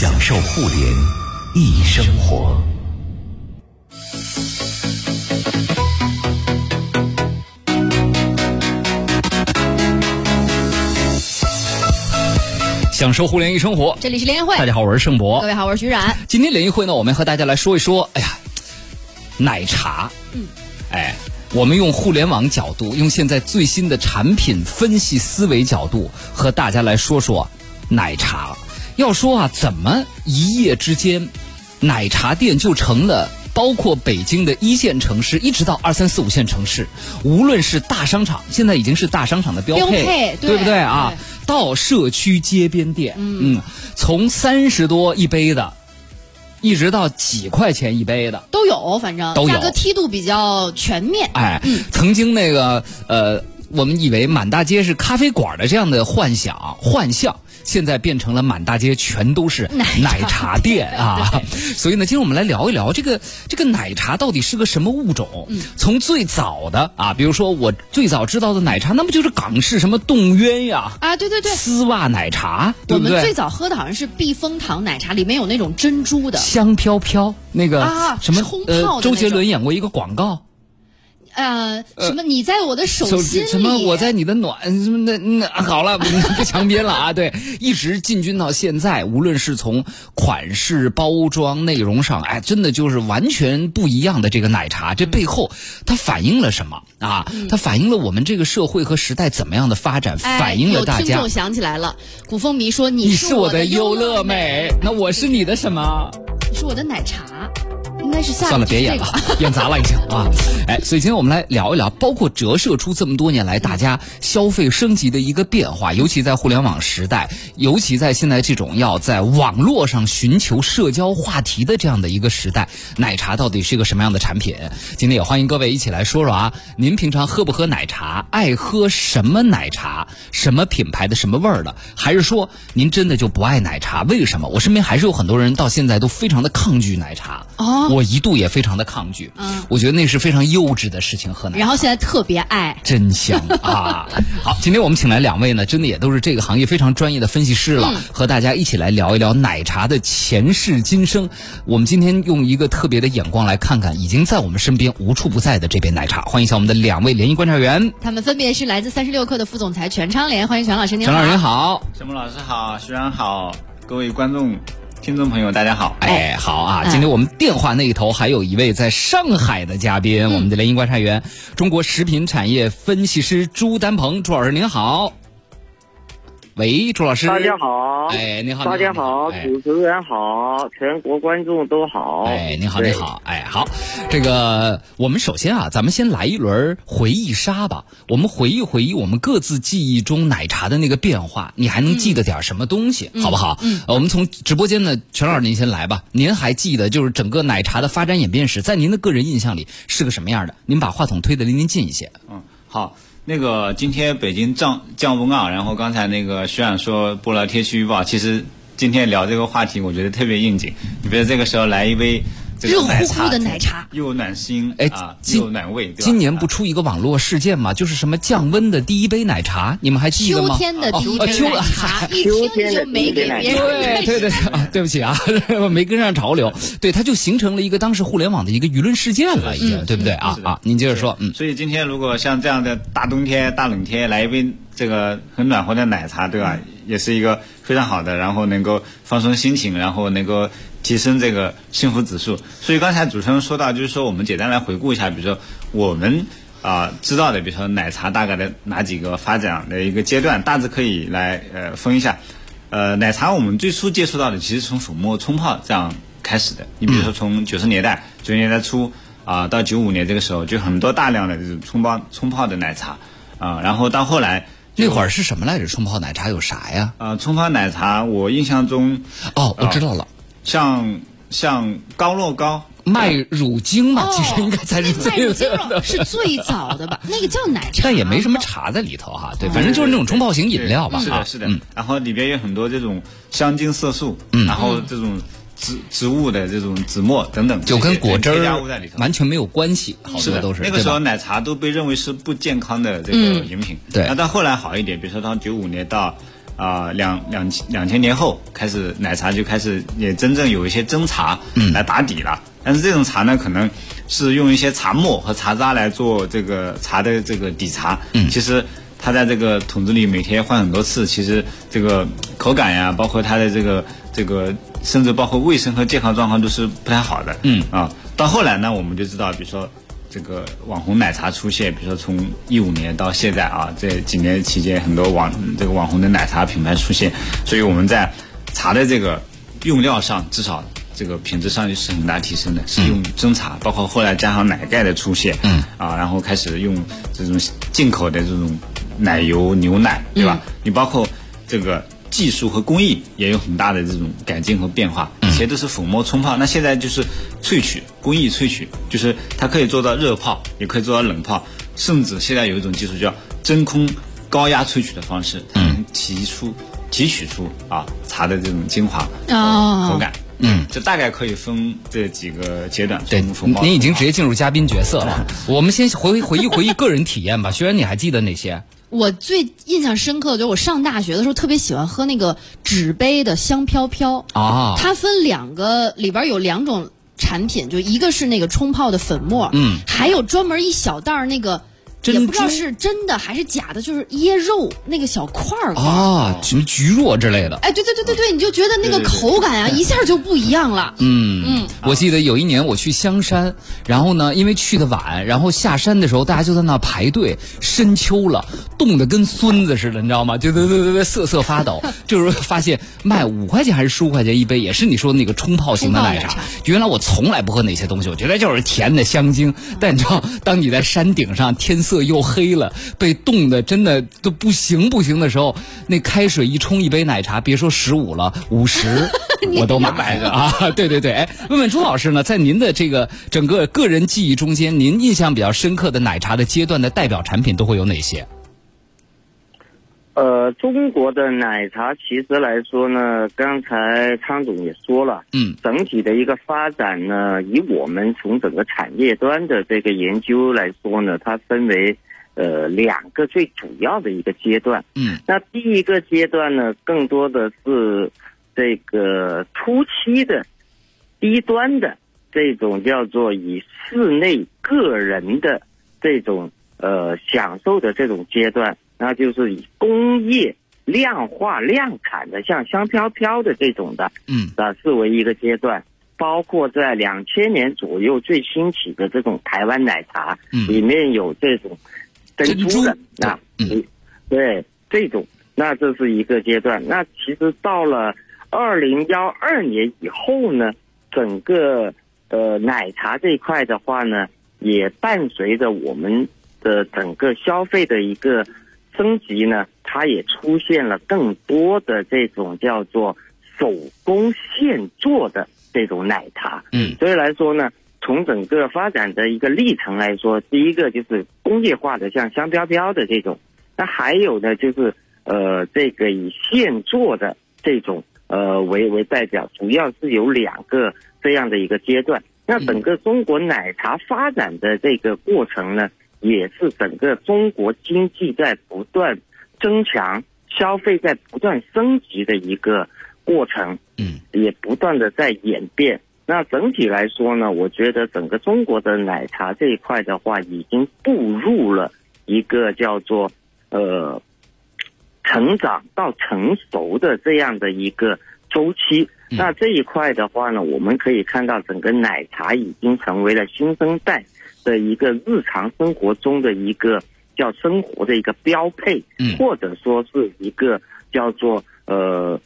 享受互联易生活。享受互联易生活，这里是联谊会。大家好，我是盛博。各位好，我是徐冉。今天联谊会呢，我们和大家来说一说，哎呀，奶茶。嗯，哎，我们用互联网角度，用现在最新的产品分析思维角度，和大家来说说奶茶。要说啊，怎么一夜之间，奶茶店就成了包括北京的一线城市，一直到二三四五线城市，无论是大商场，现在已经是大商场的标标配，对不对啊？到社区街边店，嗯，从三十多一杯的，一直到几块钱一杯的都有，反正都有，价格梯度比较全面。哎，曾经那个呃，我们以为满大街是咖啡馆的这样的幻想幻象。现在变成了满大街全都是奶茶店啊！所以呢，今天我们来聊一聊这个这个奶茶到底是个什么物种？从最早的啊，比如说我最早知道的奶茶，那不就是港式什么冻鸳鸯啊？对对对，丝袜奶茶，对不对？我们最早喝的好像是避风塘奶茶，里面有那种珍珠的香飘飘那个啊什么呃，周杰伦演过一个广告。呃，什么？你在我的手心里？什么？我在你的暖？什么？那那好了，不强编了啊！对，一直进军到现在，无论是从款式、包装、内容上，哎，真的就是完全不一样的这个奶茶。这背后它反映了什么啊？它反映了我们这个社会和时代怎么样的发展？反映了大家。有听众想起来了，古风迷说：“你是我的优乐美，那我是你的什么？你是我的奶茶。”应该是算了，别演了，演砸了已经啊！哎，所以今天我们来聊一聊，包括折射出这么多年来大家消费升级的一个变化，尤其在互联网时代，尤其在现在这种要在网络上寻求社交话题的这样的一个时代，奶茶到底是一个什么样的产品？今天也欢迎各位一起来说说啊！您平常喝不喝奶茶？爱喝什么奶茶？什么品牌的？什么味儿的？还是说您真的就不爱奶茶？为什么？我身边还是有很多人到现在都非常的抗拒奶茶哦。我一度也非常的抗拒，嗯，我觉得那是非常幼稚的事情，喝奶茶。然后现在特别爱，真香 啊！好，今天我们请来两位呢，真的也都是这个行业非常专业的分析师了，和大家一起来聊一聊奶茶的前世今生。我们今天用一个特别的眼光来看看，已经在我们身边无处不在的这杯奶茶。欢迎一下我们的两位联谊观察员，他们分别是来自三十六氪的副总裁全昌莲，欢迎全老师，您好。全老师您好，小木老师好，徐然好，各位观众。听众朋友，大家好！哎，好啊！今天我们电话那一头还有一位在上海的嘉宾，我们的联姻观察员，中国食品产业分析师朱丹鹏，朱老师您好。喂，朱老师，大家好，哎，你好，大家好，主持人好，全国观众都好，哎，你好，你好，哎，好，这个我们首先啊，咱们先来一轮回忆杀吧，我们回忆回忆我们各自记忆中奶茶的那个变化，你还能记得点什么东西，好不好？嗯，我们从直播间的全老师您先来吧，您还记得就是整个奶茶的发展演变史，在您的个人印象里是个什么样的？您把话筒推得离您近一些。嗯，好。那个今天北京降降温啊，然后刚才那个徐冉说播了天气预报，其实今天聊这个话题，我觉得特别应景。你比如这个时候来一杯。热乎乎的奶茶，又暖心，哎，又暖胃。今年不出一个网络事件吗？就是什么降温的第一杯奶茶，你们还记得吗？秋天的第一杯奶茶，一听 就没给别人。对对对，对不起啊，没跟上潮流。对，它就形成了一个当时互联网的一个舆论事件了，已经，对不对啊？啊，您接着说。嗯。所以今天如果像这样的大冬天、大冷天来一杯这个很暖和的奶茶，对吧？也是一个非常好的，然后能够放松心情，然后能够。提升这个幸福指数，所以刚才主持人说到，就是说我们简单来回顾一下，比如说我们啊知道的，比如说奶茶大概的哪几个发展的一个阶段，大致可以来呃分一下。呃，奶茶我们最初接触到的，其实从粉末冲泡这样开始的。你比如说从九十年代、九十年代初啊到九五年这个时候，就很多大量的这种冲泡冲泡的奶茶啊，然后到后来那会儿是什么来着？冲泡奶茶有啥呀？啊，冲泡奶茶我印象中哦，我知道了。像像高乐高麦乳精嘛，其实应该才是最 是最早的吧？那个叫奶茶，但也没什么茶在里头哈。对，反正就是那种冲泡型饮料吧。是的，是的。然后里边有很多这种香精色素，然后这种植植物的这种紫末等等，就跟果汁儿完全没有关系。好多都是那个时候奶茶都被认为是不健康的这个饮品。对。那到后来好一点，比如说到九五年到啊两两两千年后开始奶茶就开始也真正有一些蒸茶嗯来打底了。但是这种茶呢，可能是用一些茶末和茶渣来做这个茶的这个底茶。嗯，其实它在这个桶子里每天换很多次，其实这个口感呀，包括它的这个这个，甚至包括卫生和健康状况都是不太好的。嗯啊，到后来呢，我们就知道，比如说这个网红奶茶出现，比如说从一五年到现在啊，这几年期间，很多网这个网红的奶茶品牌出现，所以我们在茶的这个用料上，至少这个品质上是很大提升的，是用真茶，包括后来加上奶盖的出现，嗯啊，然后开始用这种进口的这种奶油牛奶，对吧？你包括这个技术和工艺也有很大的这种改进和变化，以前都是粉末冲泡，那现在就是萃取工艺萃取，就是它可以做到热泡，也可以做到冷泡，甚至现在有一种技术叫真空高压萃取的方式，它能提出提取出啊茶的这种精华哦口感。嗯，这大概可以分这几个阶段。对您已经直接进入嘉宾角色了。我们先回回忆回忆个人体验吧。学员，你还记得哪些？我最印象深刻的就是我上大学的时候特别喜欢喝那个纸杯的香飘飘啊它分两个，里边有两种产品，就一个是那个冲泡的粉末，嗯，还有专门一小袋儿那个。珍珠也不知道是真的还是假的，就是椰肉那个小块儿啊，什么菊若之类的。哎，对对对对对，你就觉得那个对对对口感啊，一下就不一样了。嗯嗯，我记得有一年我去香山，然后呢，因为去的晚，然后下山的时候大家就在那排队，深秋了，冻得跟孙子似的，你知道吗？就对对对对，瑟瑟发抖。这时候发现卖五块钱还是十五块钱一杯，也是你说的那个冲泡型的奶茶。原来我从来不喝那些东西，我觉得就是甜的香精。但你知道，当你在山顶上，天色又黑了，被冻的真的都不行不行的时候，那开水一冲一杯奶茶，别说十五了，五十 我都买了啊！对对对，哎，问问朱老师呢，在您的这个整个个人记忆中间，您印象比较深刻的奶茶的阶段的代表产品都会有哪些？呃，中国的奶茶其实来说呢，刚才汤总也说了，嗯。整体的一个发展呢，以我们从整个产业端的这个研究来说呢，它分为呃两个最主要的一个阶段。嗯。那第一个阶段呢，更多的是这个初期的低端的这种叫做以室内个人的这种呃享受的这种阶段，那就是以工业量化量产的，像香飘飘的这种的，嗯啊，视为一个阶段。包括在两千年左右最兴起的这种台湾奶茶，嗯里面有这种珍珍珠珠的，啊对嗯对这种，那这是一个阶段。那其实到了二零幺二年以后呢，整个呃奶茶这一块的话呢，也伴随着我们的整个消费的一个升级呢，它也出现了更多的这种叫做手工现做的这种奶茶。嗯所以来说呢，从整个发展的一个历程来说，第一个就是工业化的，像香飘飘的这种，那还有呢就是呃这个以现做的这种呃为为代表，主要是有两个这样的一个阶段。那整个中国奶茶发展的这个过程呢，也是整个中国经济在不断增强、消费在不断升级的一个过程。嗯也不断的在演变。那整体来说呢，我觉得整个中国的奶茶这一块的话，已经步入了一个叫做呃成长到成熟的这样的一个周期。那这一块的话呢，我们可以看到整个奶茶已经成为了新生代的一个日常生活中的一个叫生活的一个标配，嗯。或者说是一个叫做呃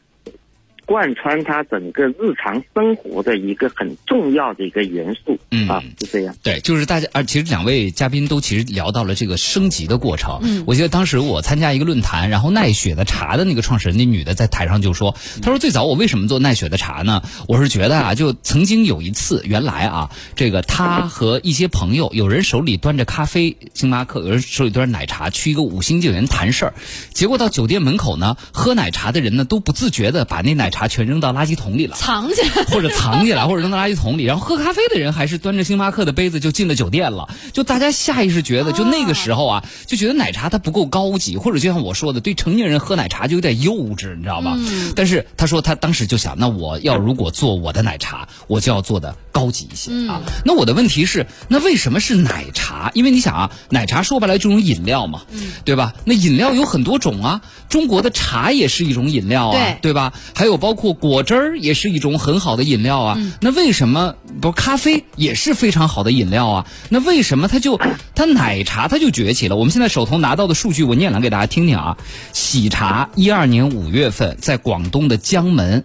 贯穿他整个日常生活的一个很重要的一个元素。嗯啊，是这样。对，就是大家，而其实两位嘉宾都其实聊到了这个升级的过程。嗯我记得当时我参加一个论坛，然后奈雪的茶的那个创始人，那女的在台上就说：“她说最早我为什么做奈雪的茶呢？我是觉得啊，就曾经有一次，原来啊，这个她和一些朋友，有人手里端着咖啡星巴克，有人手里端着奶茶，去一个五星酒店谈事儿，结果到酒店门口呢，喝奶茶的人呢都不自觉的把那奶茶茶全扔到垃圾桶里了。藏起来。或者藏起来，或者扔到垃圾桶里，然后喝咖啡的人还是端着星巴克的杯子就进了酒店了。就大家下意识觉得，就那个时候啊，就觉得奶茶它不够高级，或者就像我说的，对成年人喝奶茶就有点幼稚，你知道吗？但是他说他当时就想，那我要如果做我的奶茶，我就要做的高级一些啊。那我的问题是，那为什么是奶茶？因为你想啊，奶茶说白了就是饮料嘛，对吧？那饮料有很多种啊，中国的茶也是一种饮料啊，对对吧？还有包括果汁儿也是一种很好的饮料啊。那为什么不咖啡也是非常好的饮料啊？那为什么它就它奶茶它就崛起了？我们现在手头拿到的数据，我念来给大家听听啊。喜茶一二年五月份在广东的江门。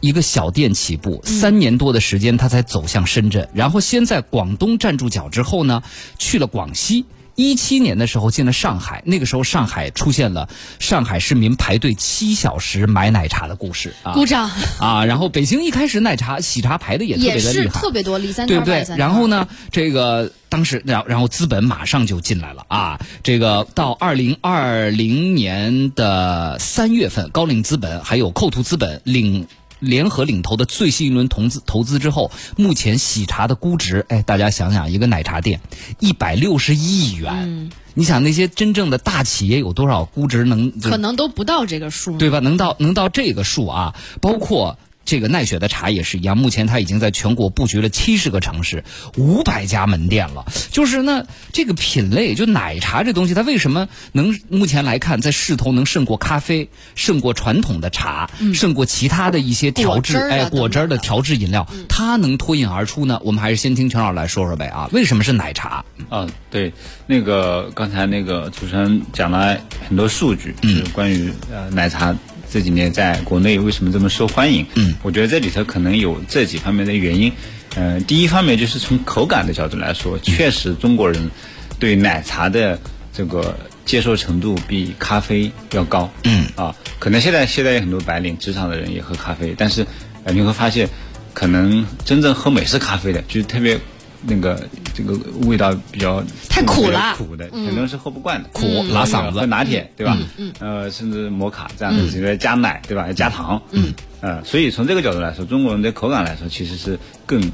一个小店起步，三年多的时间，它才走向深圳，然后先在广东站住脚之后呢，去了广西。一七年的时候进了上海，那个时候上海出现了上海市民排队七小时买奶茶的故事啊，鼓掌啊！然后北京一开始奶茶喜茶排的也特别也是的厉害，特别多，对不对。然后呢，这个当时，然然后资本马上就进来了啊！这个到二零二零年的三月份，高瓴资本还有扣图资本领。联合领投的最新一轮投资投资之后，目前喜茶的估值，哎，大家想想，一个奶茶店一百六十亿元，你想那些真正的大企业有多少估值能可能都不到这个数。对吧？能到能到这个数啊，包括。这个奈雪的茶也是一样，目前它已经在全国布局了七十个城市，五百家门店了。就是那这个品类，就奶茶这东西，它为什么能目前来看在势头能胜过咖啡，胜过传统的茶，胜过其他的一些调制哎果汁儿的调制饮料，它能脱颖而出呢？我们还是先听全老师来说说呗啊，为什么是奶茶？啊，对，那个刚才那个主持人讲了很多数据，就是关于呃奶茶这几年在国内为什么这么受欢迎。嗯，我觉得这里头可能有这几方面的原因。呃，第一方面就是从口感的角度来说，确实中国人对奶茶的这个接受程度比咖啡要高。嗯，啊，可能现在现在有很多白领职场的人也喝咖啡，但是呃你会发现，可能真正喝美式咖啡的，就是特别那个这个味道比较太苦了。苦的，很多人是喝不惯的，苦拉嗓子。喝拿铁对吧？嗯呃，甚至摩卡这样的，这个加奶对吧？加糖，嗯，呃，所以从这个角度来说，中国人的口感来说，其实是更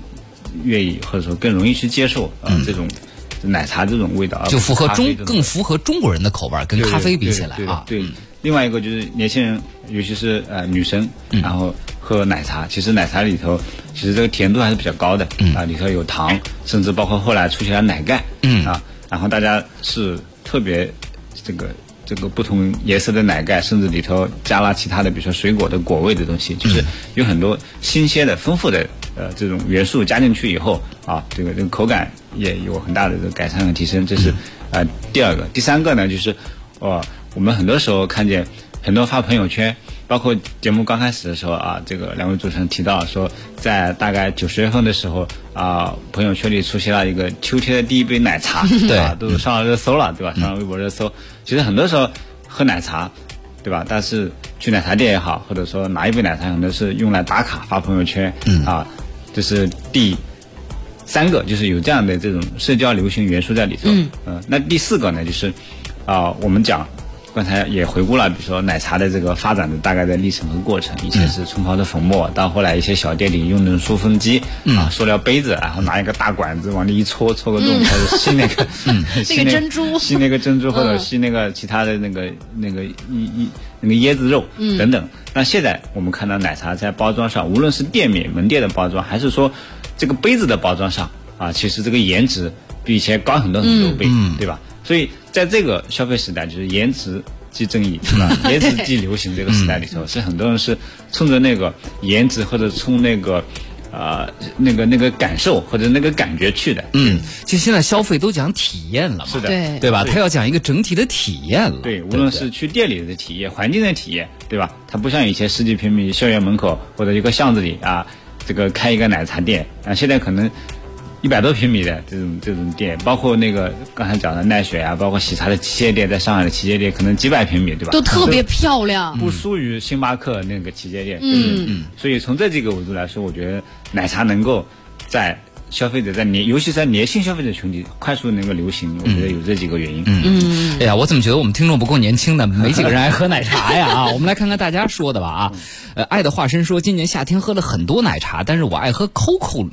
愿意或者说更容易去接受啊这种奶茶这种味道，就符合中更符合中国人的口味，跟咖啡比起来对啊，对，对另外一个就是年轻人，尤其是呃女生，嗯然后喝奶茶，其实奶茶里头其实这个甜度还是比较高的，嗯啊，里头有糖，甚至包括后来出现了奶盖，嗯啊，然后大家是特别这个。这个不同颜色的奶盖，甚至里头加了其他的，比如说水果的果味的东西，嗯就是有很多新鲜的、丰富的呃这种元素加进去以后啊，这个这个口感也有很大的这个改善和提升，这是呃第二个。第三个呢，就是哦，我们很多时候看见很多发朋友圈，包括节目刚开始的时候啊，这个两位主持人提到说，在大概九十月份的时候啊，朋友圈里出现了一个秋天的第一杯奶茶，对吧？都上了热搜了，对吧？上了微博热搜。其实很多时候喝奶茶，对吧？但是去奶茶店也好，或者说拿一杯奶茶，可能是用来打卡发朋友圈，嗯啊，这是第三个，就是有这样的这种社交流行元素在里头。嗯，那第四个呢，就是啊、我们讲。刚才也回顾了，比如说奶茶的这个发展的大概的历程和过程，以前是冲泡的粉末，到后来一些小店里用那种塑封机、啊，塑料杯子，然后拿一个大管子往里一戳，戳个洞，开始吸那个，吸那个珍珠。吸那个珍珠或者吸那个其他的那个那个一一那个椰子肉等等。那现在我们看到奶茶在包装上，无论是店面门店的包装，还是说这个杯子的包装上啊，其实这个颜值比以前高很多很多倍，对吧？所以在这个消费时代，就是颜值即正义，是吧？颜值即流行这个时代里头，是很多人是冲着那个颜值或者冲那个。啊、那个那个感受或者那个感觉去的，嗯，其实现在消费都讲体验了嘛，是的，对对吧？他要讲一个整体的体验了，对，无论是去店里的体验、环境的体验，对吧？它不像以前十几平米校园门口或者一个巷子里啊，这个开一个奶茶店啊，现在可能一百多平米的这种这种店，包括那个刚才讲的奈雪啊，包括喜茶的旗舰店，在上海的旗舰店可能几百平米，对吧？都特别漂亮。不输于星巴克那个旗舰店，嗯嗯，所以从这几个维度来说，我觉得奶茶能够在消费者在年，尤其在年轻消费者群体快速能够流行，我觉得有这几个原因。嗯，哎呀，我怎么觉得我们听众不够年轻呢？没几个人爱喝奶茶呀啊！我们来看看大家说的吧啊。呃，爱的化身说，今年夏天喝了很多奶茶，但是我爱喝 COCO。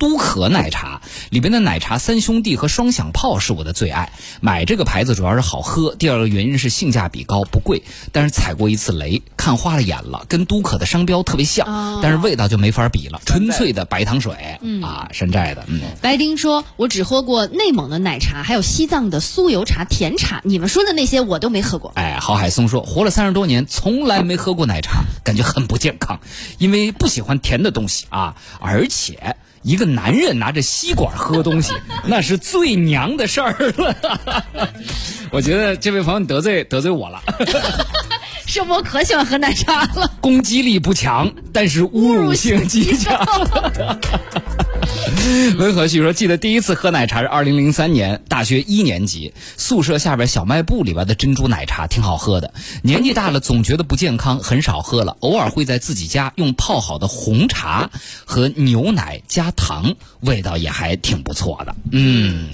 都可奶茶里边的奶茶三兄弟和双响炮是我的最爱，买这个牌子主要是好喝，第二个原因是性价比高，不贵。但是踩过一次雷，看花了眼了，跟都可的商标特别像，但是味道就没法比了，纯粹的白糖水啊，山寨的。嗯，白丁说，我只喝过内蒙的奶茶，还有西藏的酥油茶、甜茶，你们说的那些我都没喝过。哎，郝海松说，活了三十多年，从来没喝过奶茶，感觉很不健康，因为不喜欢甜的东西啊，而且。一个男人拿着吸管喝东西，那是最娘的事儿了。我觉得这位朋友得罪得罪我了。是我可喜欢喝奶茶了。攻击力不强，但是侮辱性极强。温和旭说：“记得第一次喝奶茶是二零零三年大学一年级，宿舍下边小卖部里边的珍珠奶茶挺好喝的。年纪大了总觉得不健康，很少喝了。偶尔会在自己家用泡好的红茶和牛奶加糖，味道也还挺不错的。嗯。”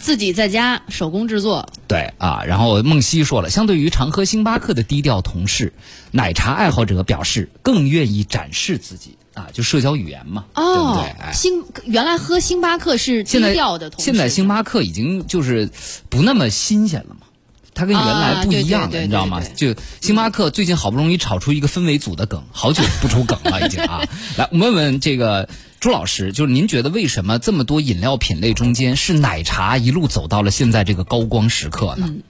自己在家手工制作，对啊。然后梦溪说了，相对于常喝星巴克的低调同事，奶茶爱好者表示更愿意展示自己啊，就社交语言嘛，对不对？星原来喝星巴克是低调的，现在星巴克已经就是不那么新鲜了嘛。它跟原来不一样了，你知道吗？就星巴克最近好不容易炒出一个氛围组的梗，好久不出梗了已经啊。来，我问问这个朱老师，就是您觉得为什么这么多饮料品类中间是奶茶一路走到了现在这个高光时刻呢？嗯，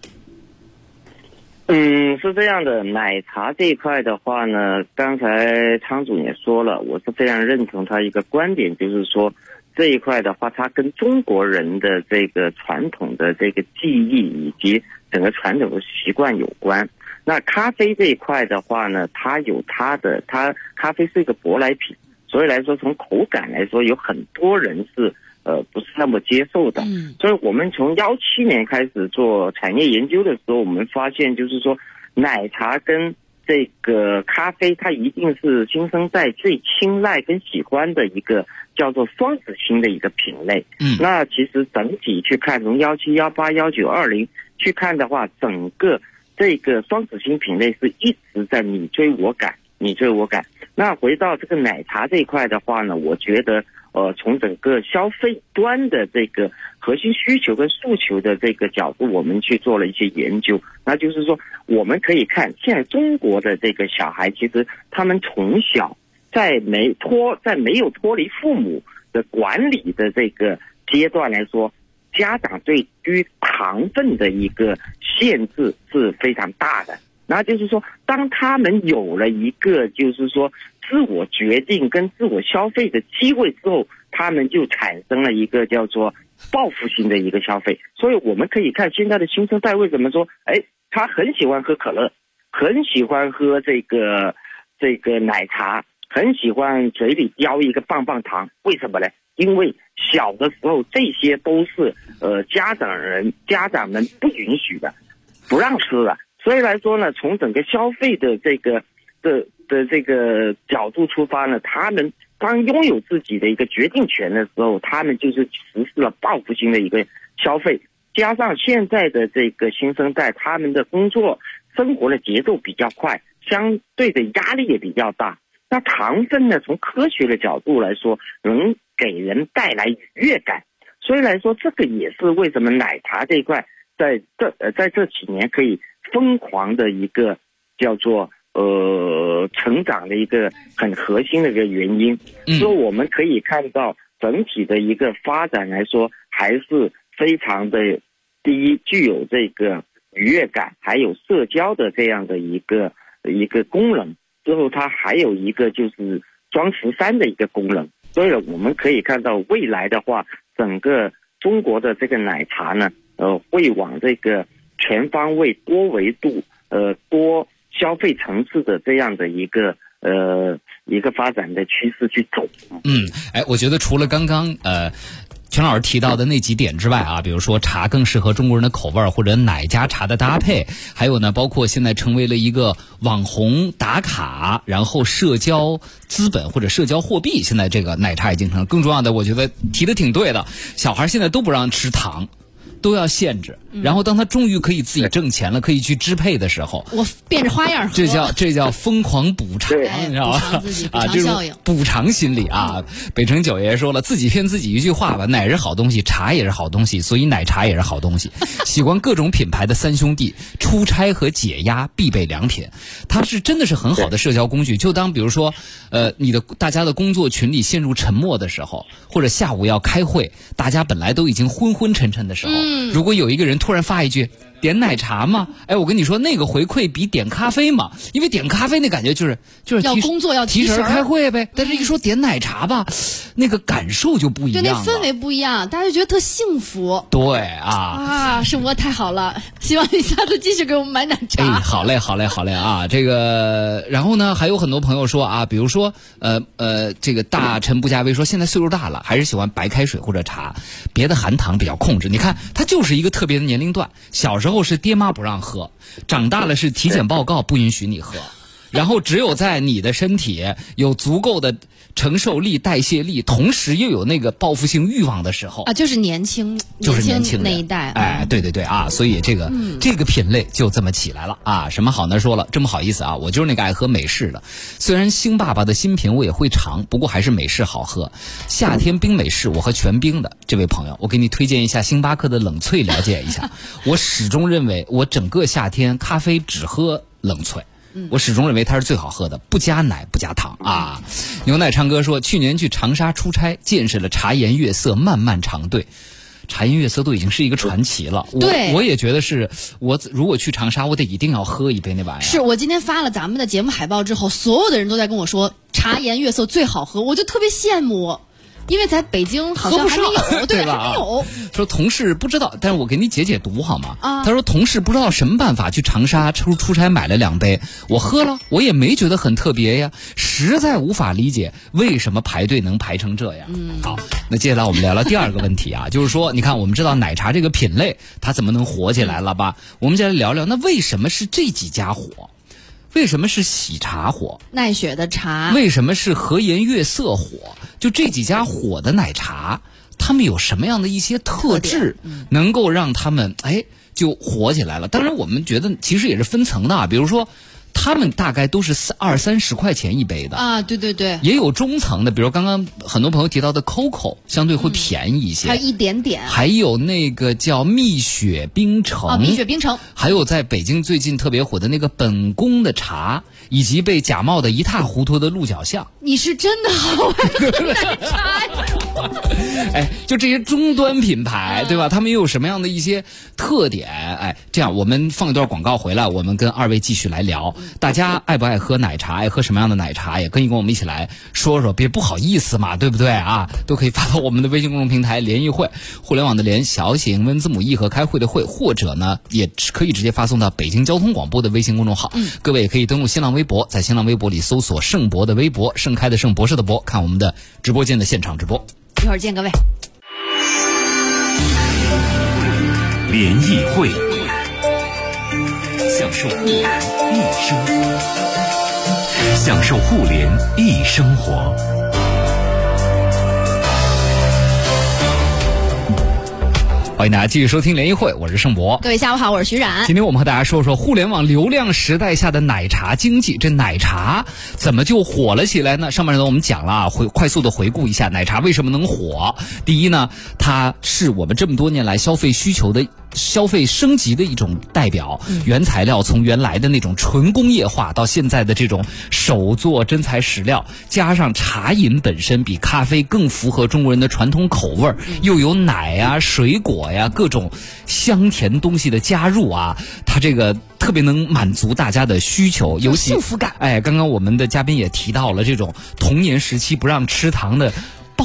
嗯是这样的，奶茶这一块的话呢，刚才仓总也说了，我是非常认同他一个观点，就是说。这一块的话，它跟中国人的这个传统的这个记忆以及整个传统的习惯有关。那咖啡这一块的话呢，它有它的，它咖啡是一个舶来品，所以来说从口感来说，有很多人是呃不是那么接受的。嗯，所以我们从幺七年开始做产业研究的时候，我们发现就是说奶茶跟。这个咖啡，它一定是新生代最青睐跟喜欢的一个叫做双子星的一个品类。嗯，那其实整体去看，从幺七、幺八、幺九、二零去看的话，整个这个双子星品类是一直在你追我赶，你追我赶。那回到这个奶茶这一块的话呢，我觉得。呃，从整个消费端的这个核心需求跟诉求的这个角度，我们去做了一些研究。那就是说，我们可以看现在中国的这个小孩，其实他们从小在没脱在没有脱离父母的管理的这个阶段来说，家长对于糖分的一个限制是非常大的。那就是说，当他们有了一个就是说。自我决定跟自我消费的机会之后，他们就产生了一个叫做报复性的一个消费。所以我们可以看现在的新生代为什么说，哎，他很喜欢喝可乐，很喜欢喝这个这个奶茶，很喜欢嘴里叼一个棒棒糖。为什么呢？因为小的时候这些都是呃家长人家长们不允许的，不让吃的。所以来说呢，从整个消费的这个的。的这个角度出发呢，他们当拥有自己的一个决定权的时候，他们就是实施了报复性的一个消费。加上现在的这个新生代，他们的工作生活的节奏比较快，相对的压力也比较大。那糖分呢，从科学的角度来说，能给人带来愉悦感。所以来说，这个也是为什么奶茶这一块在这呃在这几年可以疯狂的一个叫做。呃，成长的一个很核心的一个原因，所以我们可以看到整体的一个发展来说，还是非常的第一具有这个愉悦感，还有社交的这样的一个一个功能。之后它还有一个就是装十三的一个功能。所以我们可以看到未来的话，整个中国的这个奶茶呢，呃，会往这个全方位、多维度、呃多。消费层次的这样的一个呃一个发展的趋势去走。嗯，哎，我觉得除了刚刚呃全老师提到的那几点之外啊，比如说茶更适合中国人的口味儿，或者奶加茶的搭配，还有呢，包括现在成为了一个网红打卡，然后社交资本或者社交货币，现在这个奶茶已经成了更重要的。我觉得提的挺对的，小孩现在都不让吃糖。都要限制，然后当他终于可以自己挣钱了，可以去支配的时候，我变着花样喝。这叫这叫疯狂补偿，你知道吧补偿自己？补啊，这种补偿心理啊。北城九爷说了，自己骗自己一句话吧，奶是好东西，茶也是好东西，所以奶茶也是好东西。喜欢各种品牌的三兄弟，出差和解压必备良品。它是真的是很好的社交工具。就当比如说，呃，你的大家的工作群里陷入沉默的时候，或者下午要开会，大家本来都已经昏昏沉沉的时候，如果有一个人突然发一句。点奶茶吗？哎，我跟你说，那个回馈比点咖啡嘛，因为点咖啡那感觉就是就是提要工作要提神开会呗。但是一说点奶茶吧，那个感受就不一，样了。那氛围不一样，大家就觉得特幸福对啊。啊！生活太好了，希望你下次继续给我们买奶茶哎，茶。好嘞，好嘞，好嘞啊！这个，然后呢，还有很多朋友说啊，比如说，呃呃，这个大臣不加微说，现在岁数大了，还是喜欢白开水或者茶，别的含糖比较控制。你看，他就是一个特别的年龄段，小时候是爹妈不让喝，长大了是体检报告不允许你喝，然后只有在你的身体有足够的承受力、代谢力，同时又有那个报复性欲望的时候啊，就是年轻，就是年轻人那一代，哎，对对对啊，所以这个、这个品类就这么起来了啊。什么好呢？说了这么好意思啊，我就是那个爱喝美式的。虽然星爸爸的新品我也会尝，不过还是美式好喝。夏天冰美式，我喝全冰的。这位朋友，我给你推荐一下星巴克的冷萃，了解一下。我始终认为，我整个夏天咖啡只喝冷萃。我始终认为它是最好喝的，不加奶不加糖啊！牛奶唱歌说，去年去长沙出差，见识了茶颜悦色漫漫长队。茶颜悦色都已经是一个传奇了，我对我也觉得是，我如果去长沙，我得一定要喝一杯那玩意儿。是我今天发了咱们的节目海报之后，所有的人都在跟我说茶颜悦色最好喝，我就特别羡慕，因为在北京好像还没有，对吧还没有。说同事不知道，但是我给你解解毒好吗？啊他说同事不知道什么办法去长沙出出差买了两杯，我喝了，我也没觉得很特别呀，实在无法理解为什么排队能排成这样。嗯，好，那接下来我们聊聊第二个问题啊，就是说，你看我们知道奶茶这个品类它怎么能火起来了吧？我们接下来聊聊，那为什么是这几家火？为什么是喜茶火？奈雪的茶，为什么是和颜悦色火？就这几家火的奶茶，他们有什么样的一些特质，能够让他们哎就火起来了？当然，我们觉得其实也是分层的啊，比如说。他们大概都是三二三十块钱一杯的，啊，对对对，也有中层的，比如刚刚很多朋友提到的 COCO，相对会便宜一些。还有一点点还有那个叫蜜雪冰城，啊，蜜雪冰城，还有在北京最近特别火的那个本宫的茶，以及被假冒的一塌糊涂的鹿角巷。你是真的好爱喝奶茶呀！哎，就这些终端品牌，对吧？他们又有什么样的一些特点？哎，这样我们放一段广告回来，我们跟二位继续来聊。大家爱不爱喝奶茶？爱喝什么样的奶茶？也可以跟我们一起来说说，别不好意思嘛，对不对啊？都可以发到我们的微信公众平台“联谊会”，互联网的联，小写英文字母 E 和开会的会，或者呢，也可以直接发送到北京交通广播的微信公众号。各位也可以登录新浪微博，在新浪微博里搜索“盛博”的微博，盛开的盛，博士的博，看我们的直播间的现场直播。一会儿见各位。联谊会，享受互联一生活，享受互联一生活。欢迎大家继续收听联谊会，我是盛博。各位下午好，我是徐冉。今天我们和大家说说互联网流量时代下的奶茶经济。这奶茶怎么就火了起来呢？上半段我们讲了啊，回快速的回顾一下奶茶为什么能火。第一呢，它是我们这么多年来消费需求的。消费升级的一种代表，原材料从原来的那种纯工业化，到现在的这种手做真材实料，加上茶饮本身比咖啡更符合中国人的传统口味儿，又有奶呀、水果呀各种香甜东西的加入啊，它这个特别能满足大家的需求，尤其幸福感哎，刚刚我们的嘉宾也提到了这种童年时期不让吃糖的。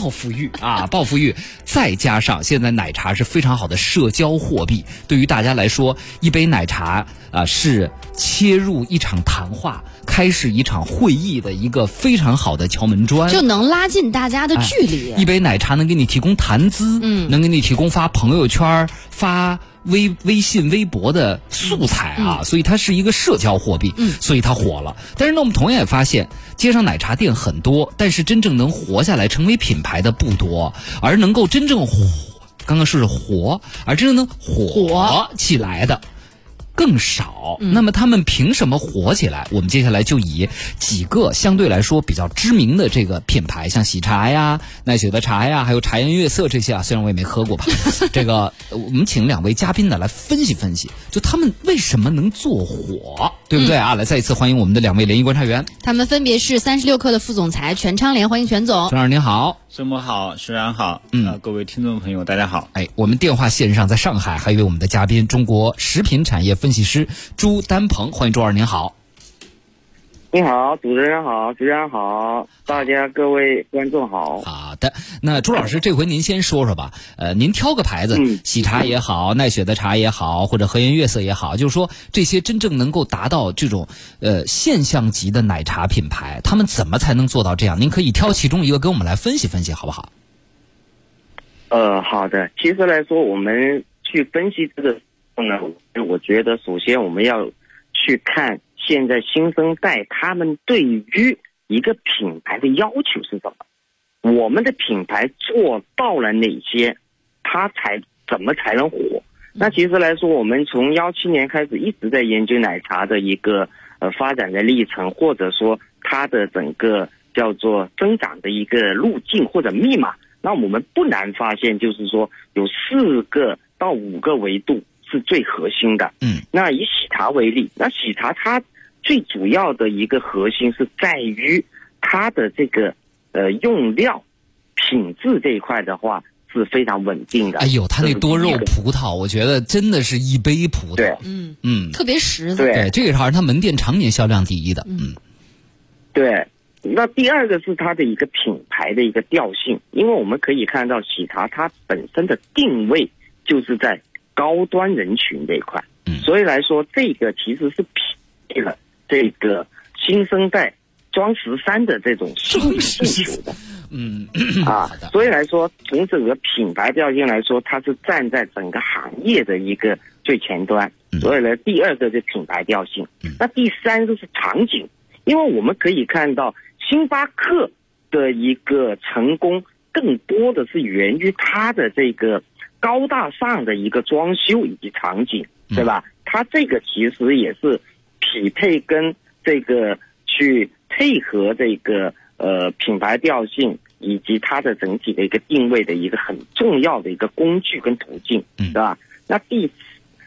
报暴富欲啊，暴富欲，再加上现在奶茶是非常好的社交货币，对于大家来说，一杯奶茶啊是切入一场谈话、开始一场会议的一个非常好的敲门砖，就能拉近大家的距离。一杯奶茶能给你提供谈资，嗯，能给你提供发朋友圈、发微微信、微博的素材啊，所以它是一个社交货币，嗯，所以它火了。但是呢，我们同样也发现，街上奶茶店很多，但是真正能活下来、成为品牌的不多，而能够真正火，刚刚说是活，而真正能火起来的。更少，那么他们凭什么火起来？我们接下来就以几个相对来说比较知名的这个品牌，像喜茶呀、奈雪的茶呀，还有茶颜悦色这些啊，虽然我也没喝过吧，这个我们请两位嘉宾呢来分析分析，就他们为什么能做火，对不对啊？来，再一次欢迎我们的两位联谊观察员，他们分别是三十六氪的副总裁全昌联，欢迎全总。陈老师您好，周末好，徐然好，嗯呃各位听众朋友大家好。哎，我们电话线上在上海还有一位我们的嘉宾，中国食品产业分析师朱丹鹏，欢迎朱二，您好。你好，主持人好，主持人好，大家各位观众好。好的，那朱老师，这回您先说说吧。呃，您挑个牌子，嗯喜茶也好，奈雪的茶也好，或者和颜悦色也好，就是说这些真正能够达到这种呃现象级的奶茶品牌，他们怎么才能做到这样？您可以挑其中一个跟我们来分析分析，好不好？呃，好的。其实来说，我们去分析这个呢，我觉得首先我们要去看现在新生代他们对于一个品牌的要求是什么，我们的品牌做到了哪些，它才怎么才能火？那其实来说，我们从幺七年开始一直在研究奶茶的一个呃发展的历程，或者说它的整个叫做增长的一个路径或者密码。那我们不难发现，就是说有四个到五个维度是最核心的。嗯，那以喜茶为例，那喜茶它最主要的一个核心是在于它的这个呃用料品质这一块的话是非常稳定的。哎呦，它那多肉葡萄，我觉得真的是一杯葡萄。嗯，嗯，特别实在。这个好像他门店常年销量第一的。嗯对，那第二个是它的一个品牌的一个调性，因为我们可以看到喜茶它本身的定位就是在高端人群这一块，嗯所以来说这个其实是匹配了这个新生代装十三的这种诉求的。嗯，啊，所以来说，从整个品牌调性来说，它是站在整个行业的一个最前端。嗯。所以呢，第二个是品牌调性。嗯，那第三个是场景，因为我们可以看到星巴克的一个成功，更多的是源于它的这个高大上的一个装修以及场景，嗯。对吧？它这个其实也是匹配跟这个去配合这个呃品牌调性以及它的整体的一个定位的一个很重要的一个工具跟途径，嗯对吧？那第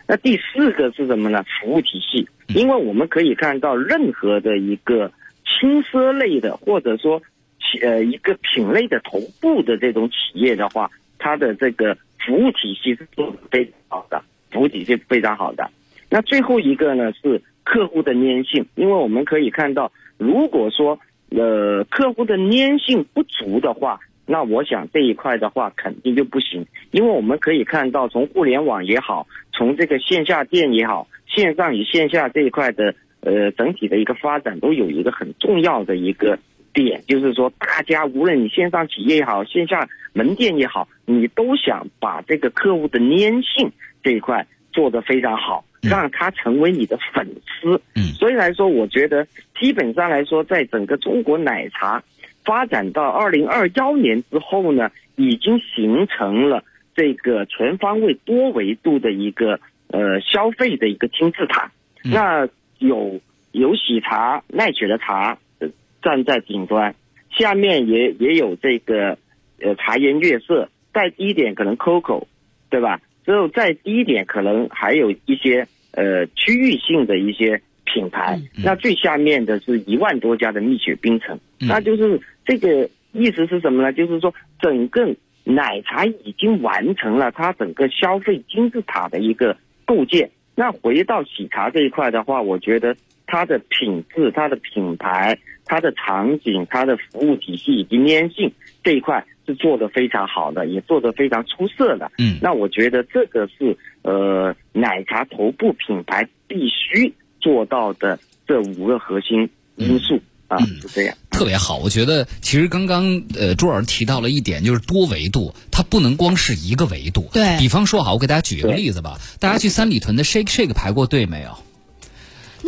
那第四个是什么呢？服务体系，嗯因为我们可以看到任何的一个轻奢类的或者说企呃一个品类的头部的这种企业的话，它的这个服务体系是做的非常好的，服务体系非常好的。那最后一个呢是客户的粘性，因为我们可以看到，如果说呃客户的粘性不足的话，那我想这一块的话肯定就不行，因为我们可以看到，从互联网也好，从这个线下店也好，线上与线下这一块的呃整体的一个发展都有一个很重要的一个点，就是说大家无论你线上企业也好，线下门店也好，你都想把这个客户的粘性这一块做得非常好，让他成为你的粉丝。嗯所以来说，我觉得基本上来说，在整个中国奶茶发展到二零二幺年之后呢，已经形成了这个全方位多维度的一个呃消费的一个金字塔。嗯那有有喜茶、奈雪的茶、呃、站在顶端，下面也也有这个呃茶颜悦色，再低一点可能 COCO，对吧？之后再低一点可能还有一些呃区域性的一些品牌。嗯那最下面的是一万多家的蜜雪冰城，嗯那就是这个意思是什么呢？就是说整个奶茶已经完成了它整个消费金字塔的一个构建。那回到喜茶这一块的话，我觉得它的品质、它的品牌、它的场景、它的服务体系以及粘性这一块是做的非常好的，也做得非常出色的。嗯那我觉得这个是呃奶茶头部品牌必须做到的这五个核心因素、啊，是这样。特别好，我觉得其实刚刚呃朱老师提到了一点，就是多维度，它不能光是一个维度。对比方说，哈，我给大家举一个例子吧。大家去三里屯的 Shake Shake 排过队没有？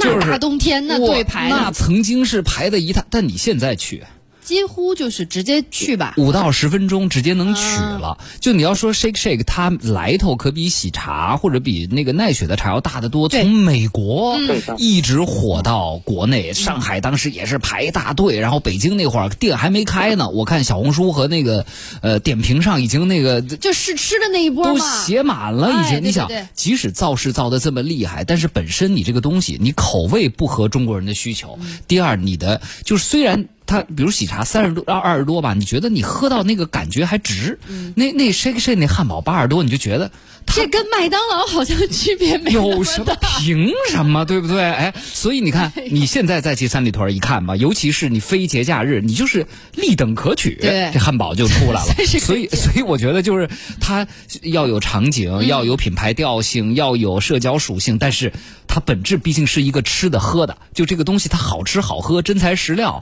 就是那大冬天那哇队排那，曾经是排的一塌，但你现在去几乎就是直接去吧。五到十分钟直接能取了。就你要说 Shake Shake，它来头可比喜茶或者比那个奈雪的茶要大得多。从美国嗯一直火到国内，上海当时也是排大队，然后北京那会儿店还没开呢，我看小红书和那个呃点评上已经那个就试吃的那一波都，写满了，已经。哎你想对对，即使造势造的这么厉害，但是本身你这个东西，你口味不合中国人的需求。嗯第二，你的就是虽然它，比如喜茶三十多二二十多吧，你觉得你喝到那个感觉还值。嗯那那 shake shake 那汉堡八十多，你就觉得这跟麦当劳好像区别没有什么凭什么，对不对？哎，所以你看，你现在再去三里屯一看吧，尤其是你非节假日，你就是立等可取，对这汉堡就出来了 所以，所以我觉得就是它要有场景，嗯要有品牌调性，要有社交属性，但是它本质毕竟是一个吃的喝的，就这个东西它好吃好喝，真材实料。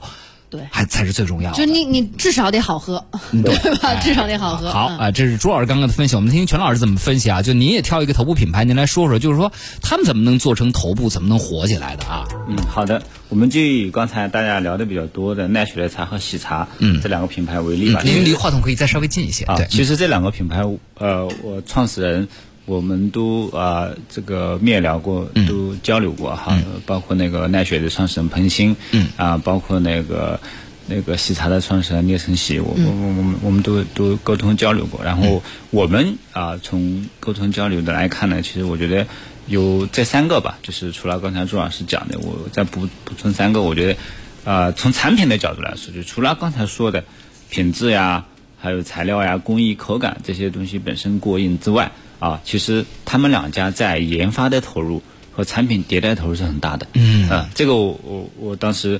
对还才是最重要的。就你你至少得好喝，对吧？至少得好喝。嗯好啊，这是朱老师刚刚的分析，我们听听全老师怎么分析啊？就您也挑一个头部品牌，您来说说，就是说他们怎么能做成头部，怎么能火起来的啊？嗯，好的，我们就以刚才大家聊的比较多的奈雪的茶和喜茶，嗯，这两个品牌为例吧。您离话筒可以再稍微近一些。啊对，，其实这两个品牌，呃，我创始人我们都啊、这个面聊过，都交流过哈，包括那个奈雪的创始人彭鑫，嗯啊，包括那个那个喜茶的创始人聂晨曦，我我我我们我们都都沟通交流过，然后我们啊、从沟通交流的来看呢，其实我觉得。有这三个吧，就是除了刚才朱老师讲的，我再补补充三个。我觉得，啊，从产品的角度来说，就除了刚才说的品质呀，还有材料呀、工艺、口感这些东西本身过硬之外，啊，其实他们两家在研发的投入和产品迭代投入是很大的。嗯啊，这个我我我当时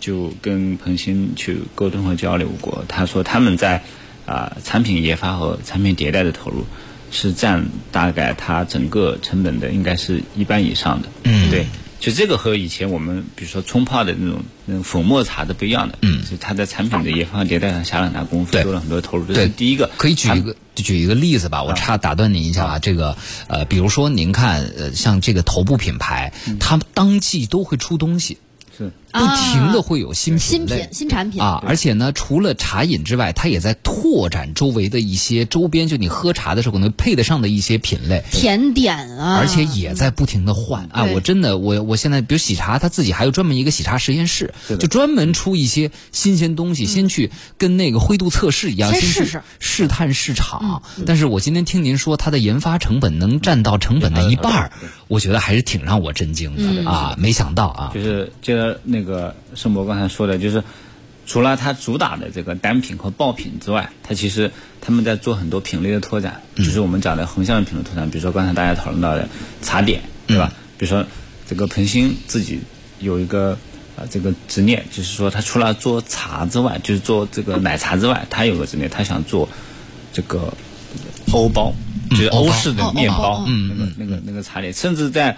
就跟彭鑫去沟通和交流过，他说他们在啊产品研发和产品迭代的投入是占大概它整个成本的应该是一半以上的。嗯，对。就这个和以前我们比如说冲泡的那种那种粉末茶是不一样的，嗯，所以它在产品的研发迭代上下了很大功夫，对。做了很多投入，这对。是第一个。可以举一个举一个例子吧，我差打断您一下啊，这个呃，比如说您看呃，像这个头部品牌，他们当季都会出东西，是不停的会有新类新品、新产品啊，而且呢，除了茶饮之外，它也在拓展周围的一些周边，就你喝茶的时候可能配得上的一些品类。甜点啊，而且也在不停的换啊！我真的，我我现在比如喜茶，它自己还有专门一个喜茶实验室，就专门出一些新鲜东西，先去跟那个灰度测试一样，先去试试试探市场。但是我今天听您说，它的研发成本能占到成本的一半儿，我觉得还是挺让我震惊的啊！没想到啊，就是这个那个盛博刚才说的，就是除了它主打的这个单品和爆品之外，它其实他们在做很多品类的拓展，就是我们讲的横向的品类拓展，比如说刚才大家讨论到的茶点，对吧？比如说这个彭鑫自己有一个。啊，这个执念就是说，他除了做茶之外，就是做这个奶茶之外，他有个执念，他想做这个欧包，就是欧式的面包嗯，那个那个那个茶点，甚至在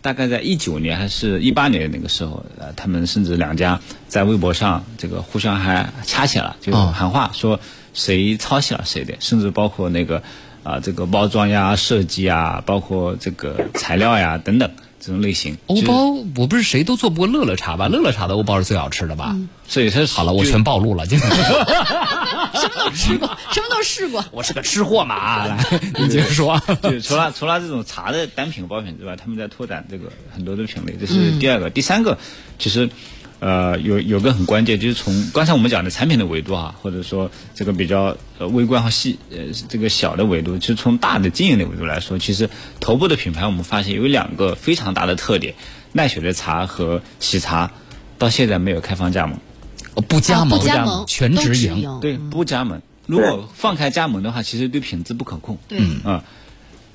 大概在一九年还是一八年那个时候，呃，他们甚至两家在微博上这个互相还掐起了，就喊话说谁抄袭了谁的，甚至包括那个啊、这个包装呀、设计啊，包括这个材料呀等等。这种类型。欧包我不是谁都做不过乐乐茶吧？乐乐茶的欧包是最好吃的吧？所以它好了，我全暴露了，今天什么都吃过，什么都试过。我是个吃货嘛！啊来，你接着说。对除了除了这种茶的单品包品之外，他们在拓展这个很多的品类，这是第二个。第三个，其实呃有有个很关键，就是从刚才我们讲的产品的维度啊，或者说这个比较呃微观和细呃这个小的维度，其实从大的经营的维度来说，其实头部的品牌我们发现有两个非常大的特点，奈雪的茶和喜茶到现在没有开放加盟。不加盟，啊不加盟，全直直营。对，不加盟。如果放开加盟的话，其实对品质不可控。对，啊、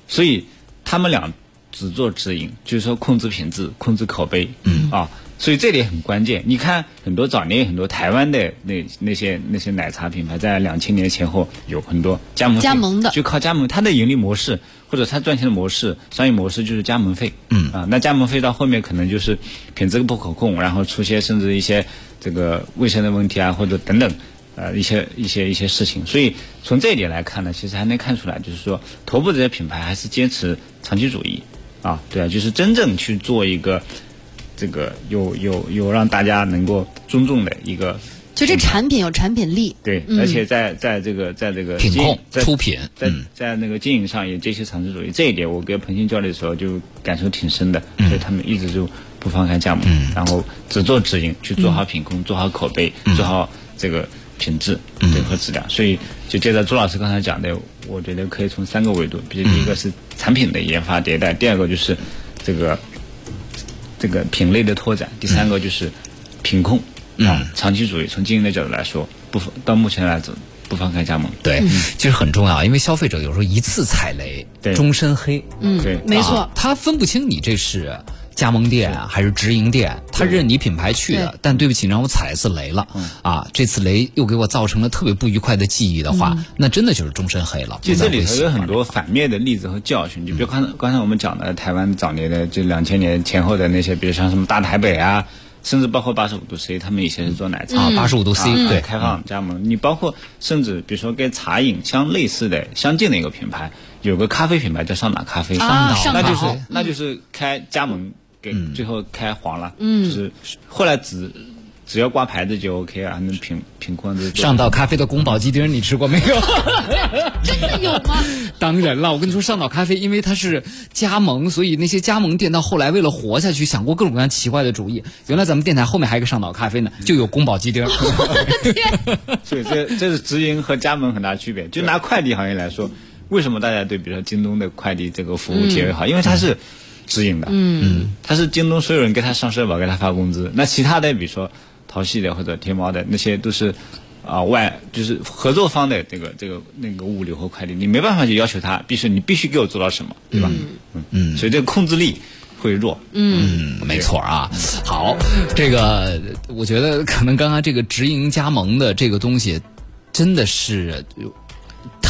所以他们俩只做直营，就是说控制品质、控制口碑，嗯啊，所以这点很关键。你看，很多早年很多台湾的那那些那些奶茶品牌，在两千年前后有很多加盟加盟的就靠加盟，它的盈利模式或者它赚钱的模式、商业模式就是加盟费。嗯啊，那加盟费到后面可能就是品质不可控，然后出现甚至一些这个卫生的问题啊，或者等等。呃，一些一些一些事情，所以从这一点来看呢，其实还能看出来，就是说头部这些品牌还是坚持长期主义啊，对啊，就是真正去做一个这个有有有让大家能够尊重的一个，就这产品有产品力。对，而且在在这个在这个品控在出品在嗯。在那个经营上也追求长期主义，这一点我跟彭鑫交流的时候就感受挺深的，所以他们一直就不放开加盟，然后只做直营，去做好品控，做好口碑，做好这个品质对和质量。所以就接着朱老师刚才讲的，我觉得可以从三个维度，比如第一个是产品的研发迭代，第二个就是这个这个品类的拓展，第三个就是品控啊，长期主义。从经营的角度来说，不到目前来走不放开加盟。对，其实很重要，因为消费者有时候一次踩雷，对终身黑。嗯对，没错啊，他分不清你这是加盟店啊还是直营店，他认你品牌去的，但对不起，让我踩一次雷了，啊，这次雷又给我造成了特别不愉快的记忆的话，那真的就是终身黑了。其实这里头有很多反面的例子和教训，就比如刚才刚才我们讲的台湾早年的，就两千年前后的那些，比如像什么大台北啊，甚至包括八十五度 C，他们以前是做奶茶啊，八十五度 C 啊对，开放加盟。你包括甚至比如说跟茶饮相类似的、相近的一个品牌，有个咖啡品牌叫上岛咖啡，啊上岛那就是嗯那就是开加盟给最后开黄了，嗯，就是后来只只要挂牌子就 OK 了，还能品品控这上岛咖啡的宫保鸡丁，你吃过没有？真的有吗？当然了，我跟你说，上岛咖啡因为它是加盟，所以那些加盟店到后来为了活下去，想过各种各样奇怪的主意。原来咱们电台后面还有一个上岛咖啡呢，就有宫保鸡丁。所以这这是直营和加盟很大区别。就拿快递行业来说，为什么大家对比如说京东的快递这个服务体验好？因为它是直营的，嗯，他是京东所有人给他上社保，给他发工资。那其他的比如说淘系的或者天猫的那些都是。啊，外就是合作方的这个这个那个物流和快递，你没办法去要求他，必须你必须给我做到什么，对吧？嗯嗯，所以这个控制力会弱。嗯，没错啊。好，这个我觉得可能刚刚这个直营加盟的这个东西，真的是。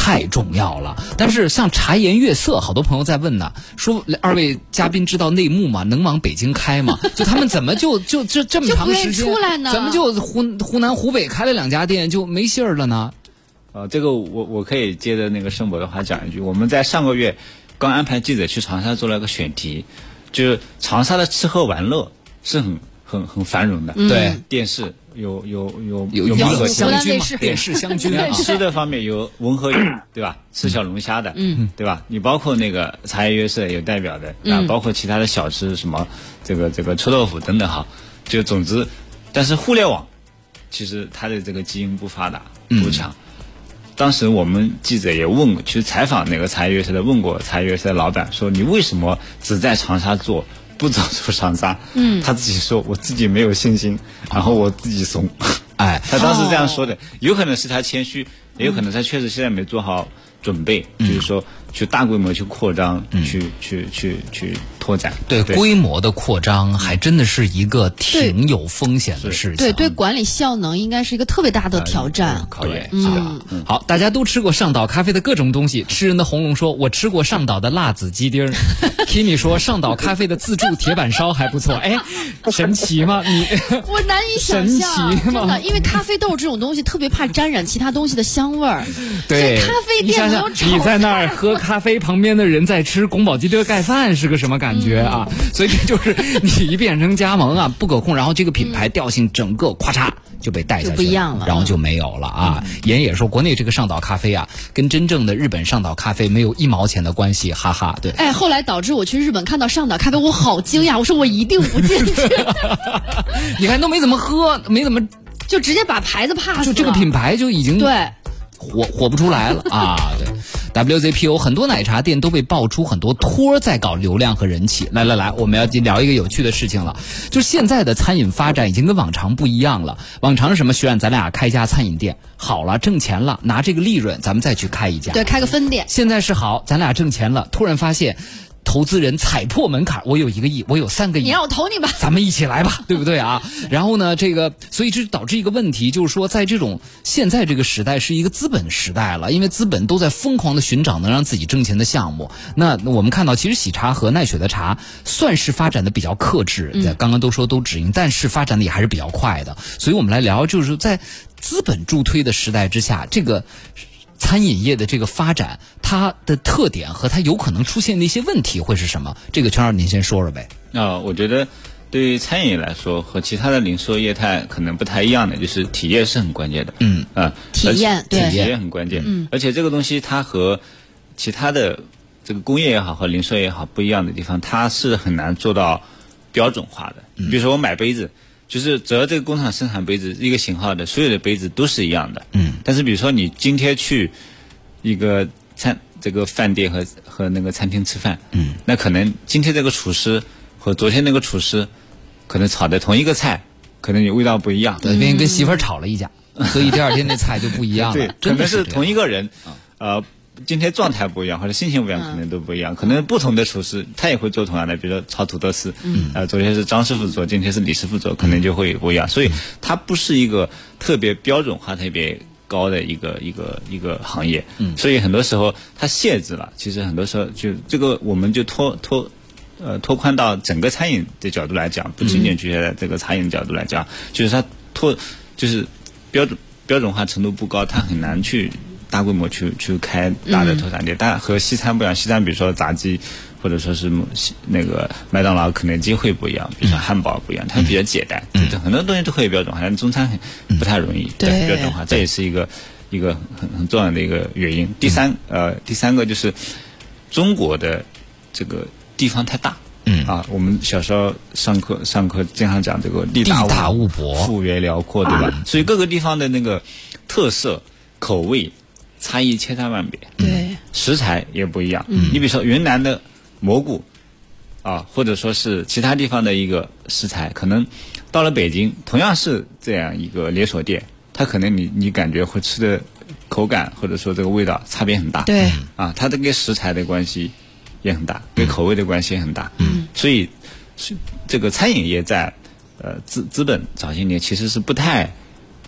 太重要了，但是像茶颜悦色，好多朋友在问呢，说二位嘉宾知道内幕吗？能往北京开吗？就他们怎么就就这这么长时间，怎么就湖湖南湖北开了两家店就没信儿了呢？呃，这个我我可以接着那个盛博的话讲一句，我们在上个月刚安排记者去长沙做了个选题，就是长沙的吃喝玩乐是很很很繁荣的，对，电视有有有有有湘军嘛电视湘军啊，吃的方面有文和友，对吧？吃小龙虾的，嗯，对吧？你包括那个茶颜悦色有代表的，啊，包括其他的小吃，什么这个这个臭豆腐等等哈，就总之，但是互联网其实它的这个基因不发达不强。当时我们记者也问过，去采访那个茶颜悦色的，问过茶颜悦色的老板说：“你为什么只在长沙做，不走出长沙？”嗯，他自己说：“我自己没有信心，然后我自己怂。”哎，他当时这样说的，有可能是他谦虚，也有可能他确实现在没做好准备，就是说去大规模去扩张，去去去去拓展。对规模的扩张，还真的是一个挺有风险的事情。对对，管理效能应该是一个特别大的挑战。考验嗯，是的。好，大家都吃过上岛咖啡的各种东西。吃人的红龙说：“我吃过上岛的辣子鸡丁。”Kimi 说：“上岛咖啡的自助铁板烧还不错。”哎，神奇吗？你 我难以想象，神奇吗真的，因为咖啡豆这种东西特别怕沾染其他东西的香味儿。对这咖啡你想想店没有，炒你在那儿喝咖啡，旁边的人在吃宫保鸡丁盖饭，是个什么感觉啊？所以这就是你一变成加盟啊，不可控，然后这个品牌调性整个咔嚓就被带下去不一样了然后就没有了啊。严也说，国内这个上岛咖啡啊，跟真正的日本上岛咖啡没有一毛钱的关系，哈哈。对，哎，后来导致我去日本看到上岛咖啡，我好惊讶，我说我一定不进去，你看都没怎么喝，没怎么，就直接把牌子 pass 了。就这个品牌就已经对，火火不出来了啊！对，WZPO 很多奶茶店都被爆出很多托儿在搞流量和人气。来来来，我们要聊一个有趣的事情了，就是现在的餐饮发展已经跟往常不一样了。往常是什么？徐冉，咱俩开一家餐饮店，好了，挣钱了，拿这个利润咱们再去开一家。对，开个分店。现在是好，咱俩挣钱了，突然发现。投资人踩破门槛，我有一个亿，我有三个亿，你让我投你吧。咱们一起来吧，对不对啊？然后呢，这个所以这导致一个问题，就是说，在这种现在这个时代是一个资本时代了，因为资本都在疯狂的寻找能让自己挣钱的项目。那我们看到，其实喜茶和奈雪的茶算是发展的比较克制，刚刚都说都止盈，但是发展的也还是比较快的。所以我们来聊，就是在资本助推的时代之下，这个。餐饮业的这个发展，它的特点和它有可能出现的一些问题会是什么？这个全老师您先说说呗。啊，我觉得对于餐饮业来说，和其他的零售业态可能不太一样的，就是体验是很关键的。嗯啊，体验对体验很关键。嗯，而且这个东西它和其他的这个工业也好和零售也好不一样的地方，它是很难做到标准化的。比如说我买杯子。就是只要这个工厂生产杯子一个型号的，所有的杯子都是一样的。嗯。但是比如说你今天去一个餐这个饭店和和那个餐厅吃饭，嗯，那可能今天这个厨师和昨天那个厨师可能炒的同一个菜，可能你味道不一样。对，因为跟媳妇儿吵了一架，所以第二天那菜就不一样了。对，可能是同一个人，呃。今天状态不一样，或者心情不一样，可能都不一样。可能不同的厨师他也会做同样的，比如说炒土豆丝，嗯呃，昨天是张师傅做，今天是李师傅做，可能就会不一样。所以它不是一个特别标准化、特别高的一个一个一个行业。嗯所以很多时候它限制了。其实很多时候就这个，我们就拖拖呃拓宽到整个餐饮的角度来讲，不仅仅局限在这个餐饮角度来讲，就是它拖就是标准标准化程度不高，它很难去。大规模去去开大的特产店，但和西餐不一样。西餐比如说炸鸡，或者说是那个麦当劳、肯德基会不一样，比如说汉堡不一样，它比较简单，很多东西都可以标准化。但中餐很不太容易对标准化，这也是一个一个很很重要的一个原因。第三呃，第三个就是中国的这个地方太大，嗯啊，我们小时候上课上课经常讲这个地大物博，幅员辽阔，对吧？所以各个地方的那个特色口味。差异千差万别，对食材也不一样。你比如说云南的蘑菇，啊，或者说是其他地方的一个食材，可能到了北京，同样是这样一个连锁店，它可能你你感觉会吃的口感或者说这个味道差别很大。对啊，它这跟食材的关系也很大，跟口味的关系也很大。嗯，所以是这个餐饮业在呃资资本早些年其实是不太。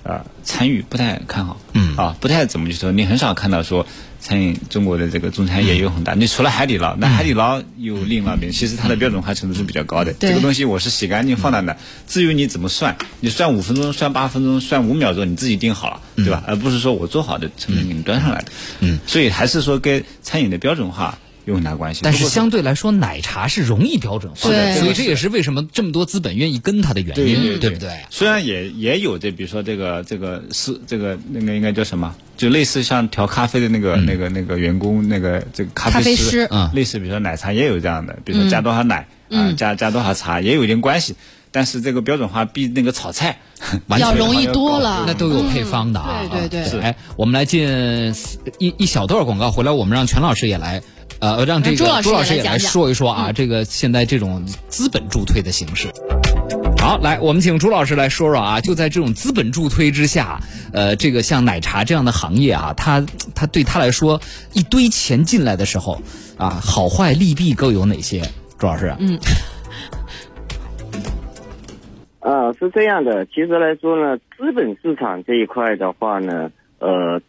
啊，参与不太看好，嗯。啊，不太怎么去说，你很少看到说餐饮中国的这个中餐业有很大，你除了海底捞，那海底捞有另外边，其实它的标准化程度是比较高的，这个东西我是洗干净放在那，至于你怎么算，你算五分钟，算八分钟，算五秒钟，你自己定好了，对吧？而不是说我做好的成本给你端上来的，嗯，所以还是说跟餐饮的标准化。有很大关系，但是相对来说，奶茶是容易标准化的，所以这也是。为什么这么多资本愿意跟它的原因，对不对？虽然也也有这，比如说这个这个是这个那个应该叫什么？就类似像调咖啡的那个那个那个员工那个这个咖啡师，嗯，类似比如说奶茶也有这样的，比如说加多少奶啊，加加多少茶也有一定关系，但是这个标准化比那个炒菜 要容易多了，那都有配方的啊。对对对，哎，我们来进一一小段广告，回来我们让全老师也来。呃，让这个朱老师也来说一说啊，这个现在这种资本助推的形式。好，来，我们请朱老师来说说啊，就在这种资本助推之下，呃，这个像奶茶这样的行业啊，它它对他来说，一堆钱进来的时候啊，好坏利弊各有哪些？朱老师，嗯，啊，是这样的，其实来说呢，资本市场这一块的话呢，呃。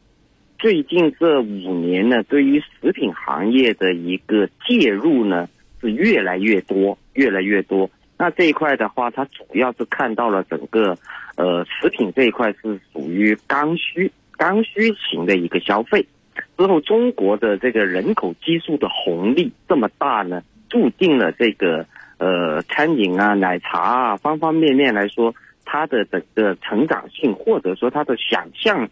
最近这五年呢，对于食品行业的一个介入呢，是越来越多，越来越多。那这一块的话，它主要是看到了整个，呃，食品这一块是属于刚需、刚需型的一个消费。之后，中国的这个人口基数的红利这么大呢，注定了这个呃餐饮啊、奶茶啊方方面面来说，它的整个成长性或者说它的想象。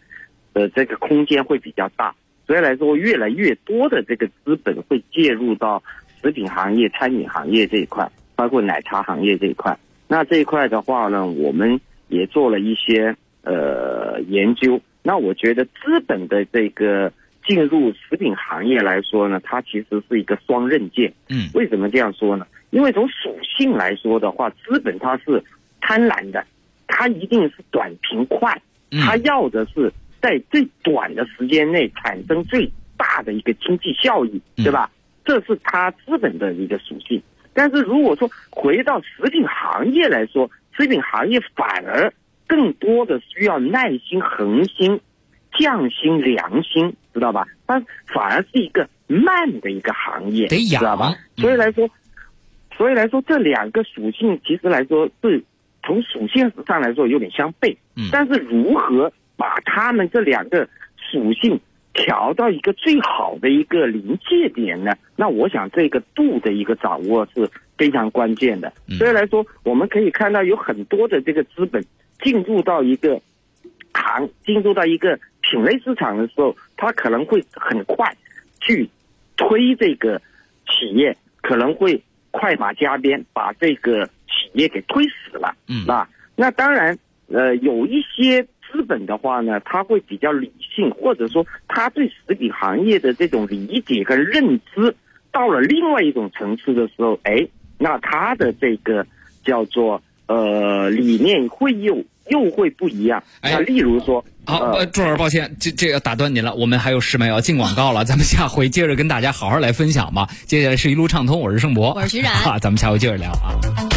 的这个空间会比较大，所以来说，越来越多的这个资本会介入到食品行业、餐饮行业这一块，包括奶茶行业这一块。那这一块的话呢，我们也做了一些呃研究。那我觉得资本的这个进入食品行业来说呢，它其实是一个双刃剑。嗯，为什么这样说呢？因为从属性来说的话，资本它是贪婪的，它一定是短平快，它要的是。在最短的时间内产生最大的一个经济效益，对吧？这是它资本的一个属性。但是如果说回到食品行业来说，食品行业反而更多的需要耐心、恒心、匠心、良心，知道吧？它反而是一个慢的一个行业，得养知道吧？嗯所以来说，所以来说这两个属性其实来说是从属性上来说有点相悖，嗯但是如何把他们这两个属性调到一个最好的一个临界点呢？那我想这个度的一个掌握是非常关键的。嗯所以来说，我们可以看到有很多的这个资本进入到一个行，进入到一个品类市场的时候，它可能会很快去推这个企业，可能会快马加鞭把这个企业给推死了。嗯啊，那当然，呃，有一些资本的话呢，他会比较理性，或者说他对食品行业的这种理解和认知到了另外一种层次的时候，哎，那他的这个叫做呃理念会又又会不一样。哎那例如说，好，朱老师，抱歉，这这个打断您了，我们还有十秒要进广告了，咱们下回接着跟大家好好来分享吧。接下来是一路畅通，我是盛博，我是徐冉啊，咱们下回接着聊啊。